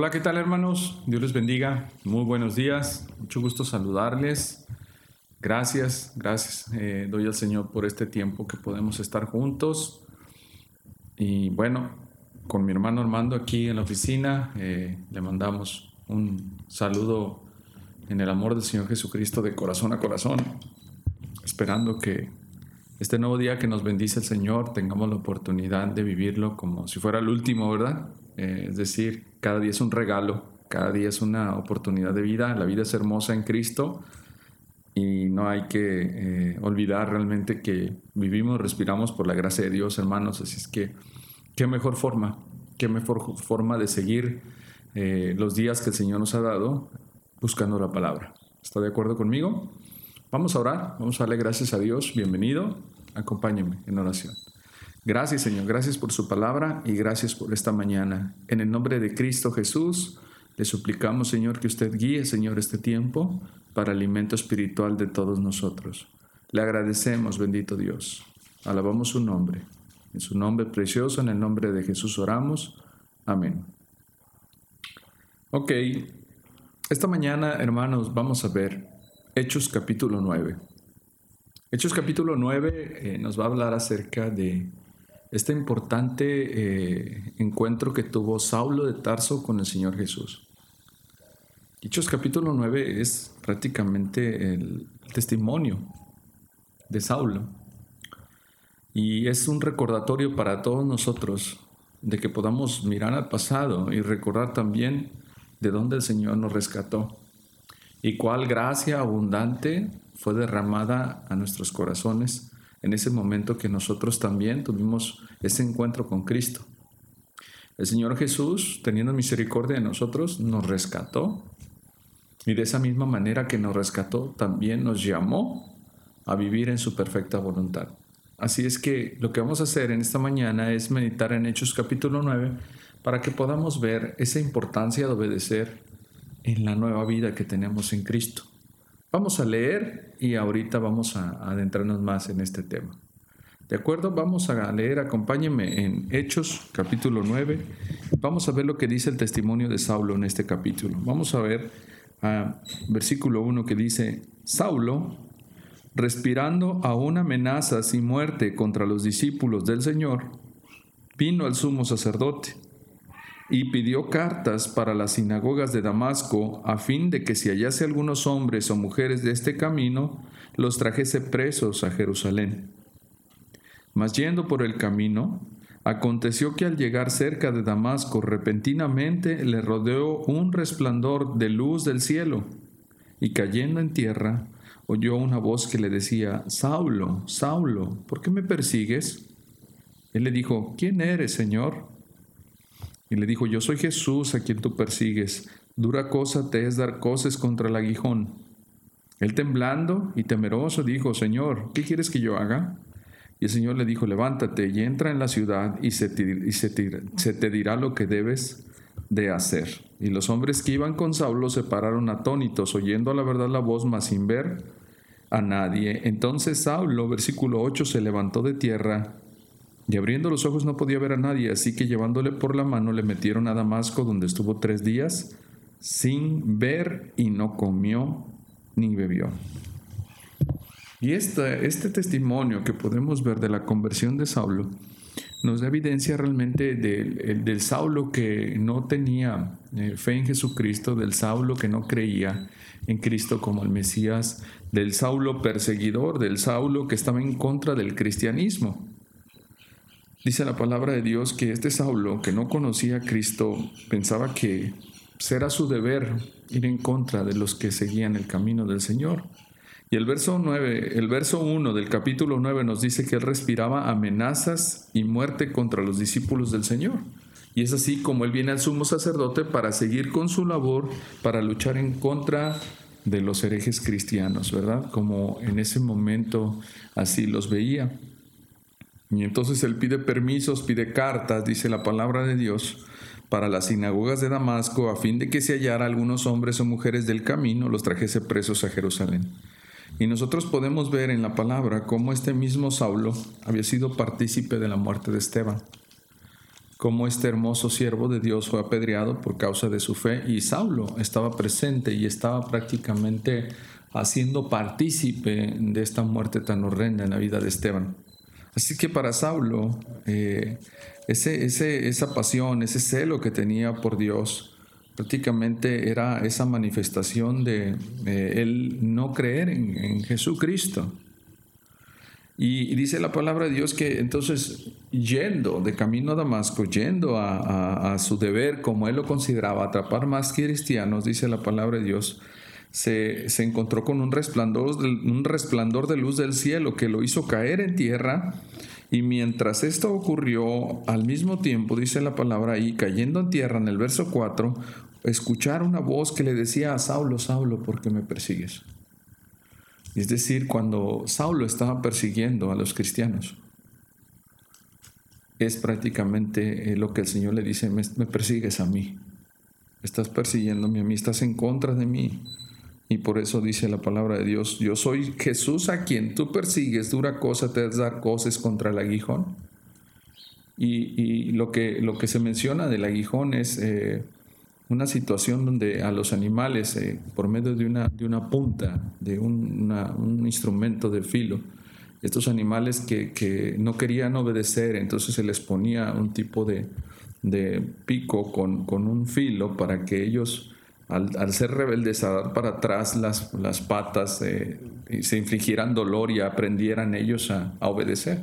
Hola, ¿qué tal hermanos? Dios les bendiga. Muy buenos días. Mucho gusto saludarles. Gracias, gracias. Eh, doy al Señor por este tiempo que podemos estar juntos. Y bueno, con mi hermano Armando aquí en la oficina, eh, le mandamos un saludo en el amor del Señor Jesucristo de corazón a corazón, esperando que este nuevo día que nos bendice el Señor tengamos la oportunidad de vivirlo como si fuera el último, ¿verdad? Eh, es decir, cada día es un regalo, cada día es una oportunidad de vida, la vida es hermosa en Cristo y no hay que eh, olvidar realmente que vivimos, respiramos por la gracia de Dios, hermanos, así es que qué mejor forma, qué mejor forma de seguir eh, los días que el Señor nos ha dado buscando la palabra. ¿Está de acuerdo conmigo? Vamos a orar, vamos a darle gracias a Dios, bienvenido, acompáñeme en oración. Gracias Señor, gracias por su palabra y gracias por esta mañana. En el nombre de Cristo Jesús, le suplicamos Señor que usted guíe Señor este tiempo para alimento espiritual de todos nosotros. Le agradecemos, bendito Dios. Alabamos su nombre. En su nombre precioso, en el nombre de Jesús oramos. Amén. Ok, esta mañana hermanos vamos a ver Hechos capítulo 9. Hechos capítulo 9 eh, nos va a hablar acerca de este importante eh, encuentro que tuvo Saulo de Tarso con el Señor Jesús. Hechos capítulo 9 es prácticamente el testimonio de Saulo y es un recordatorio para todos nosotros de que podamos mirar al pasado y recordar también de dónde el Señor nos rescató y cuál gracia abundante fue derramada a nuestros corazones en ese momento que nosotros también tuvimos ese encuentro con Cristo. El Señor Jesús, teniendo misericordia de nosotros, nos rescató y de esa misma manera que nos rescató, también nos llamó a vivir en su perfecta voluntad. Así es que lo que vamos a hacer en esta mañana es meditar en Hechos capítulo 9 para que podamos ver esa importancia de obedecer en la nueva vida que tenemos en Cristo. Vamos a leer y ahorita vamos a adentrarnos más en este tema. ¿De acuerdo? Vamos a leer, acompáñenme en Hechos capítulo 9. Vamos a ver lo que dice el testimonio de Saulo en este capítulo. Vamos a ver a versículo 1 que dice, Saulo, respirando aún amenazas y muerte contra los discípulos del Señor, vino al sumo sacerdote y pidió cartas para las sinagogas de Damasco a fin de que si hallase algunos hombres o mujeres de este camino, los trajese presos a Jerusalén. Mas yendo por el camino, aconteció que al llegar cerca de Damasco repentinamente le rodeó un resplandor de luz del cielo, y cayendo en tierra, oyó una voz que le decía, Saulo, Saulo, ¿por qué me persigues? Él le dijo, ¿quién eres, Señor? Y le dijo, yo soy Jesús a quien tú persigues. Dura cosa te es dar cosas contra el aguijón. Él temblando y temeroso dijo, Señor, ¿qué quieres que yo haga? Y el Señor le dijo, levántate y entra en la ciudad y, se te, se te dirá lo que debes de hacer. Y los hombres que iban con Saulo se pararon atónitos, oyendo a la verdad la voz, mas sin ver a nadie. Entonces Saulo, versículo 8, se levantó de tierra y abriendo los ojos no podía ver a nadie, así que llevándole por la mano le metieron a Damasco, donde estuvo tres días sin ver y no comió ni bebió. Y este, este testimonio que podemos ver de la conversión de Saulo nos da evidencia realmente del, del Saulo que no tenía eh, fe en Jesucristo, del Saulo que no creía en Cristo como el Mesías, del Saulo perseguidor, del Saulo que estaba en contra del cristianismo. Dice la palabra de Dios que este Saulo, que no conocía a Cristo, pensaba que será su deber ir en contra de los que seguían el camino del Señor. Y el verso 9, el verso 1 del capítulo 9 nos dice que él respiraba amenazas y muerte contra los discípulos del Señor. Y es así como él viene al sumo sacerdote para seguir con su labor, para luchar en contra de los herejes cristianos, ¿verdad? Como en ese momento así los veía. Y entonces él pide permisos, pide cartas, dice la palabra de Dios, para las sinagogas de Damasco, a fin de que se hallara algunos hombres o mujeres del camino, los trajese presos a Jerusalén. Y nosotros podemos ver en la palabra cómo este mismo Saulo había sido partícipe de la muerte de Esteban. cómo este hermoso siervo de Dios fue apedreado por causa de su fe y Saulo estaba presente y estaba prácticamente haciendo partícipe de esta muerte tan horrenda en la vida de Esteban. Así que para Saulo, eh, ese, esa pasión, ese celo que tenía por Dios, prácticamente era esa manifestación de él no creer en, Jesucristo. Y, dice la palabra de Dios que entonces yendo de camino a Damasco, yendo a, su deber como él lo consideraba, atrapar más cristianos, dice la palabra de Dios, se, encontró con un resplandor, un resplandor de luz del cielo que lo hizo caer en tierra. Y mientras esto ocurrió, al mismo tiempo, dice la palabra ahí, cayendo en tierra en el verso 4, escuchar una voz que le decía a Saulo, Saulo, ¿por qué me persigues? Es decir, cuando Saulo estaba persiguiendo a los cristianos, es prácticamente eh, lo que el Señor le dice, me, me persigues a mí, estás persiguiéndome a mí, estás en contra de mí. Y por eso dice la palabra de Dios, yo soy Jesús a quien tú persigues, dura cosa te dar cosas contra el aguijón. Y, lo, que, lo que se menciona del aguijón es eh, una situación donde a los animales, eh, por medio de una, de una punta, de un, un instrumento de filo, estos animales que, que, no querían obedecer, entonces se les ponía un tipo de, de pico con, con, un filo para que ellos al, ser rebeldes, a dar para atrás las, las patas, eh, y se infligieran dolor y aprendieran ellos a, obedecer.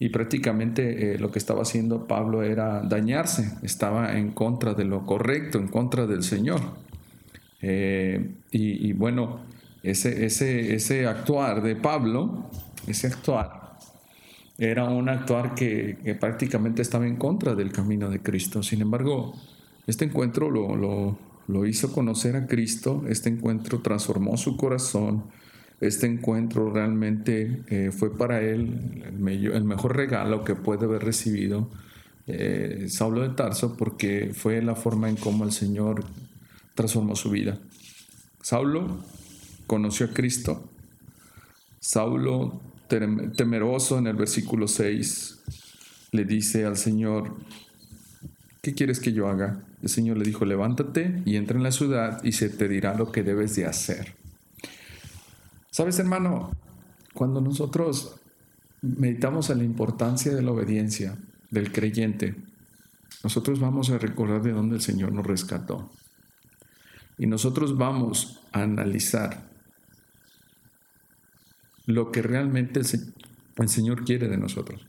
Y prácticamente eh, lo que estaba haciendo Pablo era dañarse, estaba en contra de lo correcto, en contra del Señor. Eh, y, bueno, ese, ese, ese actuar de Pablo, ese actuar, era un actuar que, que, prácticamente estaba en contra del camino de Cristo. Sin embargo, este encuentro lo, lo, lo hizo conocer a Cristo, este encuentro transformó su corazón, este encuentro realmente eh, fue para él el, mejor regalo que puede haber recibido eh, Saulo de Tarso porque fue la forma en cómo el Señor transformó su vida. Saulo conoció a Cristo, Saulo temeroso en el versículo 6 le dice al Señor, ¿qué quieres que yo haga? El Señor le dijo, levántate y entra en la ciudad y se te dirá lo que debes de hacer. Sabes, hermano, cuando nosotros meditamos en la importancia de la obediencia del creyente, nosotros vamos a recordar de dónde el Señor nos rescató. Y nosotros vamos a analizar lo que realmente el, Señor quiere de nosotros.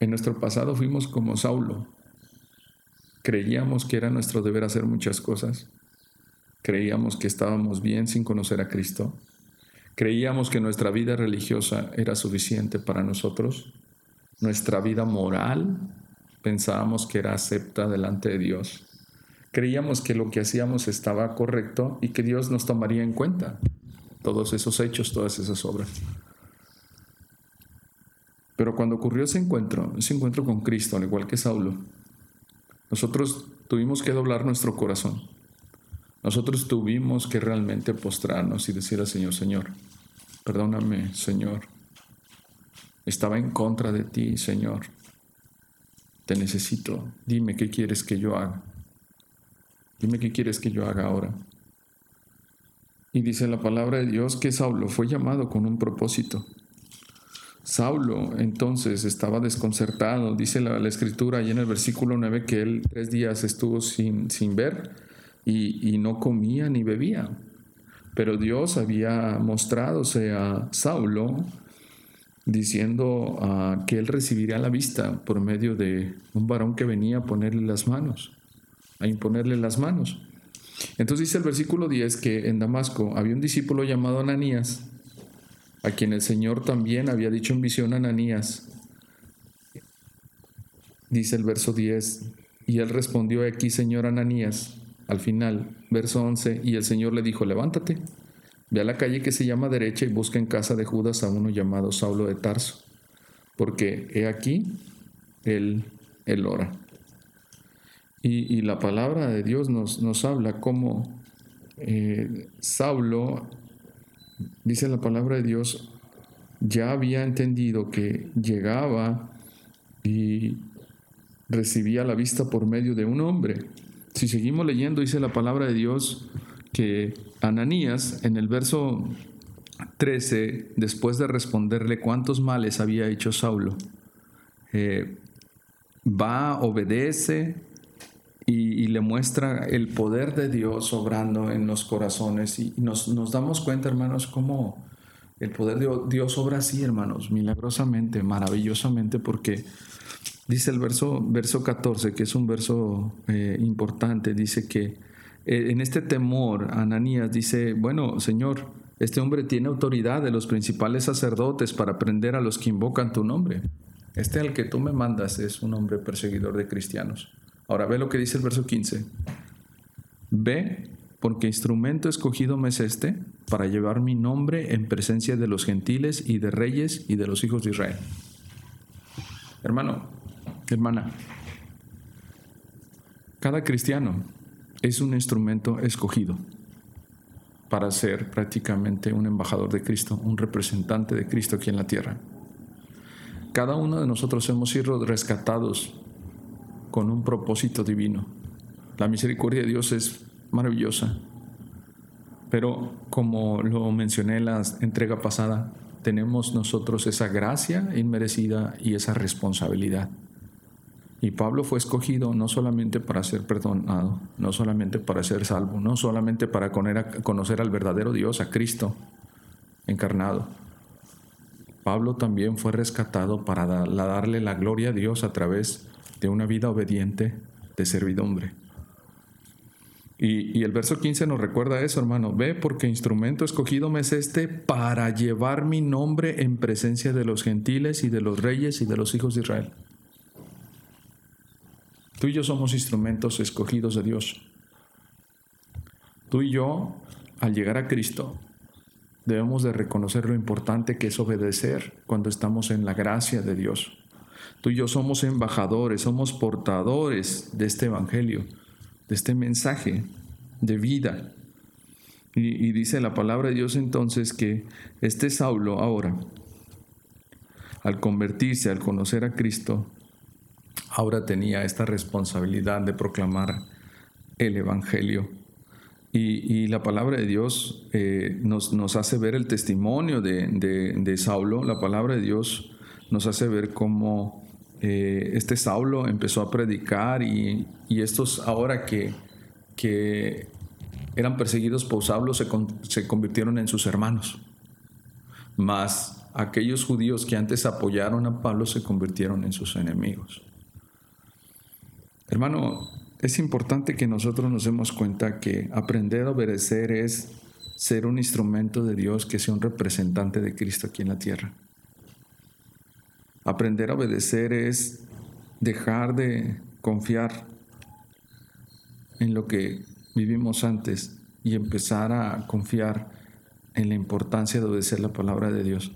En nuestro pasado fuimos como Saulo. Creíamos que era nuestro deber hacer muchas cosas. Creíamos que estábamos bien sin conocer a Cristo. Creíamos que nuestra vida religiosa era suficiente para nosotros. Nuestra vida moral pensábamos que era acepta delante de Dios. Creíamos que lo que hacíamos estaba correcto y que Dios nos tomaría en cuenta todos esos hechos, todas esas obras. Pero cuando ocurrió ese encuentro, ese encuentro con Cristo, al igual que Saulo, nosotros tuvimos que doblar nuestro corazón. Nosotros tuvimos que realmente postrarnos y decir al Señor, Señor, perdóname, Señor. Estaba en contra de ti, Señor. Te necesito. Dime qué quieres que yo haga. Dime qué quieres que yo haga ahora. Y dice la palabra de Dios que Saulo fue llamado con un propósito. Saulo entonces estaba desconcertado, dice la, escritura ahí en el versículo 9 que él tres días estuvo sin, sin ver y, no comía ni bebía. Pero Dios había mostrádose a Saulo diciendo ah, que él recibiría la vista por medio de un varón que venía a ponerle las manos, a imponerle las manos. Entonces dice el versículo 10 que en Damasco había un discípulo llamado Ananías a quien el Señor también había dicho en visión a Ananías. Dice el verso 10, y él respondió aquí, Señor Ananías, al final, verso 11, y el Señor le dijo, levántate, ve a la calle que se llama derecha y busca en casa de Judas a uno llamado Saulo de Tarso, porque he aquí, él, él ora. Y, la palabra de Dios nos, nos habla como eh, Saulo dice la palabra de Dios, ya había entendido que llegaba y recibía la vista por medio de un hombre. Si seguimos leyendo, dice la palabra de Dios que Ananías en el verso 13, después de responderle cuántos males había hecho Saulo, eh, va, obedece y, le muestra el poder de Dios obrando en los corazones. Y nos, damos cuenta, hermanos, cómo el poder de Dios obra así, hermanos, milagrosamente, maravillosamente, porque dice el verso, verso 14, que es un verso eh, importante, dice que eh, en este temor, Ananías dice, bueno, Señor, este hombre tiene autoridad de los principales sacerdotes para prender a los que invocan tu nombre. Este al que tú me mandas es un hombre perseguidor de cristianos. Ahora ve lo que dice el verso 15. Ve, porque instrumento escogido me es este para llevar mi nombre en presencia de los gentiles y de reyes y de los hijos de Israel. Hermano, hermana, cada cristiano es un instrumento escogido para ser prácticamente un embajador de Cristo, un representante de Cristo aquí en la tierra. Cada uno de nosotros hemos sido rescatados con un propósito divino. La misericordia de Dios es maravillosa, pero como lo mencioné en la entrega pasada, tenemos nosotros esa gracia inmerecida y esa responsabilidad. Y Pablo fue escogido no solamente para ser perdonado, no solamente para ser salvo, no solamente para conocer al verdadero Dios, a Cristo encarnado. Pablo también fue rescatado para darle la gloria a Dios a través de una vida obediente de servidumbre. Y, el verso 15 nos recuerda eso, hermano. Ve, porque instrumento escogido me es este para llevar mi nombre en presencia de los gentiles y de los reyes y de los hijos de Israel. Tú y yo somos instrumentos escogidos de Dios. Tú y yo, al llegar a Cristo, debemos de reconocer lo importante que es obedecer cuando estamos en la gracia de Dios. Tú y yo somos embajadores, somos portadores de este Evangelio, de este mensaje de vida. Y, dice la palabra de Dios entonces que este Saulo ahora, al convertirse, al conocer a Cristo, ahora tenía esta responsabilidad de proclamar el Evangelio. Y, la palabra de Dios eh, nos, nos, hace ver el testimonio de, de, Saulo. La palabra de Dios nos hace ver cómo eh, este Saulo empezó a predicar y, y estos ahora que, que, eran perseguidos por Saulo se, se convirtieron en sus hermanos. Mas aquellos judíos que antes apoyaron a Pablo se convirtieron en sus enemigos. Hermano, es importante que nosotros nos demos cuenta que aprender a obedecer es ser un instrumento de Dios que sea un representante de Cristo aquí en la tierra. Aprender a obedecer es dejar de confiar en lo que vivimos antes y empezar a confiar en la importancia de obedecer la palabra de Dios.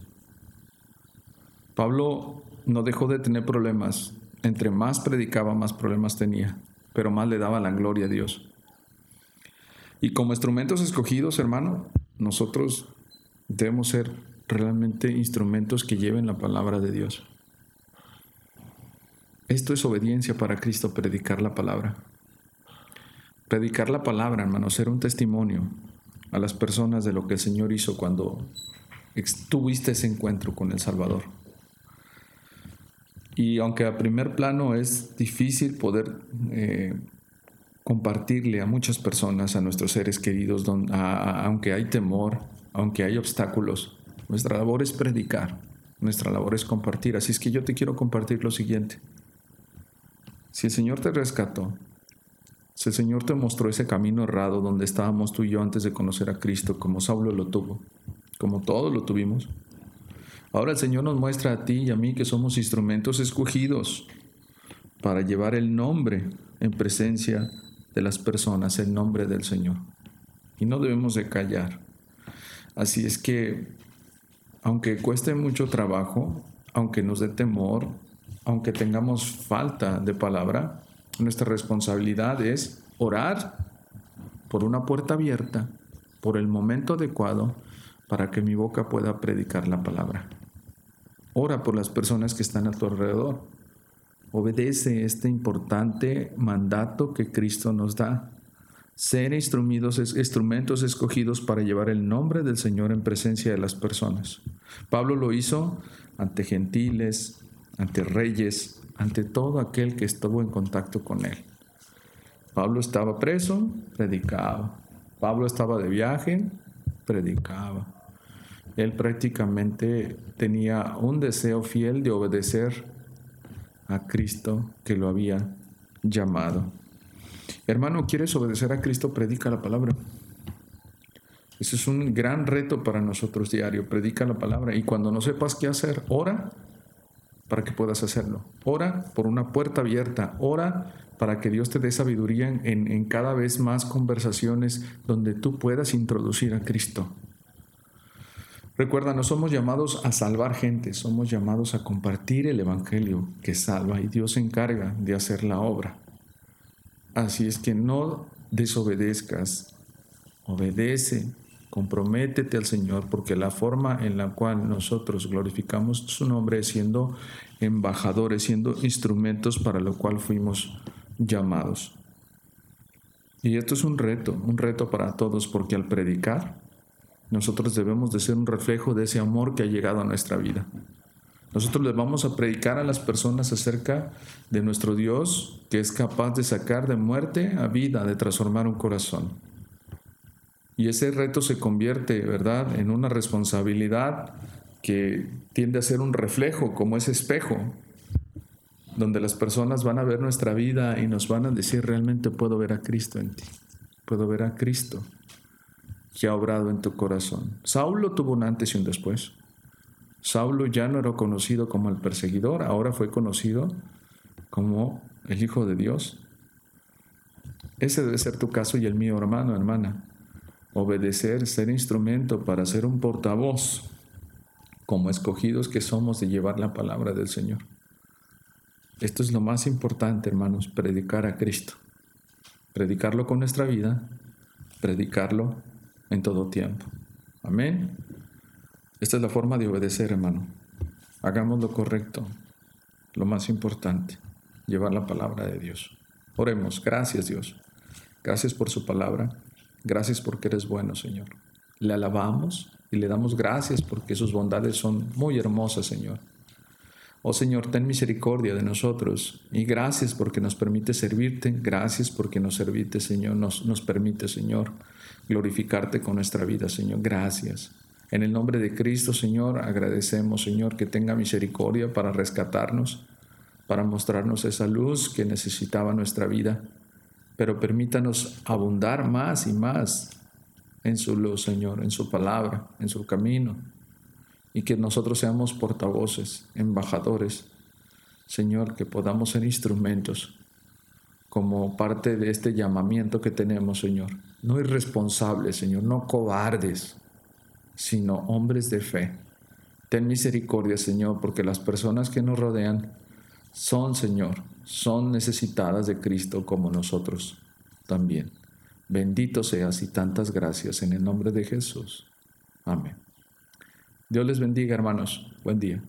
Pablo no dejó de tener problemas entre más predicaba, más problemas tenía, pero más le daba la gloria a Dios. Y como instrumentos escogidos, hermano, nosotros debemos ser realmente instrumentos que lleven la palabra de Dios. Esto es obediencia para Cristo, predicar la palabra. Predicar la palabra, hermano, ser un testimonio a las personas de lo que el Señor hizo cuando tuviste ese encuentro con el Salvador. Y aunque a primer plano es difícil poder eh, compartirle a muchas personas, a nuestros seres queridos, aunque hay temor, aunque hay obstáculos, nuestra labor es predicar, nuestra labor es compartir. Así es que yo te quiero compartir lo siguiente. Si el Señor te rescató, si el Señor te mostró ese camino errado donde estábamos tú y yo antes de conocer a Cristo, como Saulo lo tuvo, como todos lo tuvimos, Ahora el Señor nos muestra a ti y a mí que somos instrumentos escogidos para llevar el nombre en presencia de las personas, el nombre del Señor. Y no debemos de callar. Así es que, aunque cueste mucho trabajo, aunque nos dé temor, aunque tengamos falta de palabra, nuestra responsabilidad es orar por una puerta abierta, por el momento adecuado, para que mi boca pueda predicar la palabra. Ora por las personas que están a tu alrededor. obedece este importante mandato que Cristo nos da. Ser instrumentos, instrumentos escogidos para llevar el nombre del Señor en presencia de las personas. Pablo lo hizo ante gentiles, ante reyes, ante todo aquel que estuvo en contacto con él. Pablo estaba preso, predicaba. Pablo estaba de viaje, predicaba. Él prácticamente tenía un deseo fiel de obedecer a Cristo que lo había llamado. Hermano, ¿quieres obedecer a Cristo? Predica la palabra. Ese es un gran reto para nosotros diario. Predica la palabra. Y cuando no sepas qué hacer, ora para que puedas hacerlo. Ora por una puerta abierta. Ora para que Dios te dé sabiduría en, en cada vez más conversaciones donde tú puedas introducir a Cristo. Recuerda, no somos llamados a salvar gente, somos llamados a compartir el Evangelio que salva y Dios se encarga de hacer la obra. Así es que no desobedezcas, obedece, comprométete al Señor, porque la forma en la cual nosotros glorificamos su nombre es siendo embajadores, siendo instrumentos para lo cual fuimos llamados. Y esto es un reto, un reto para todos, porque al predicar, nosotros debemos de ser un reflejo de ese amor que ha llegado a nuestra vida. Nosotros les vamos a predicar a las personas acerca de nuestro Dios que es capaz de sacar de muerte a vida, de transformar un corazón. Y ese reto se convierte, ¿verdad?, en una responsabilidad que tiende a ser un reflejo, como ese espejo, donde las personas van a ver nuestra vida y nos van a decir, realmente puedo ver a Cristo en ti, puedo ver a Cristo que ha obrado en tu corazón. Saulo tuvo un antes y un después. Saulo ya no era conocido como el perseguidor, ahora fue conocido como el Hijo de Dios. Ese debe ser tu caso y el mío, hermano, hermana. Obedecer, ser instrumento para ser un portavoz, como escogidos que somos de llevar la palabra del Señor. Esto es lo más importante, hermanos, predicar a Cristo. Predicarlo con nuestra vida, predicarlo en todo tiempo. Amén. Esta es la forma de obedecer, hermano. Hagamos lo correcto, lo más importante, llevar la palabra de Dios. Oremos, gracias Dios. Gracias por su palabra. Gracias porque eres bueno, Señor. Le alabamos y le damos gracias porque sus bondades son muy hermosas, Señor. Oh Señor, ten misericordia de nosotros y gracias porque nos permite servirte, gracias porque nos serviste, Señor, nos, nos permite, Señor, glorificarte con nuestra vida, Señor. Gracias. En el nombre de Cristo, Señor, agradecemos, Señor, que tenga misericordia para rescatarnos, para mostrarnos esa luz que necesitaba nuestra vida, pero permítanos abundar más y más en su luz, Señor, en su palabra, en su camino y que nosotros seamos portavoces, embajadores, Señor, que podamos ser instrumentos como parte de este llamamiento que tenemos, Señor. No irresponsables, Señor, no cobardes, sino hombres de fe. Ten misericordia, Señor, porque las personas que nos rodean son, Señor, son necesitadas de Cristo como nosotros también. Bendito seas y tantas gracias en el nombre de Jesús. Amén. Dios les bendiga, hermanos. Buen día.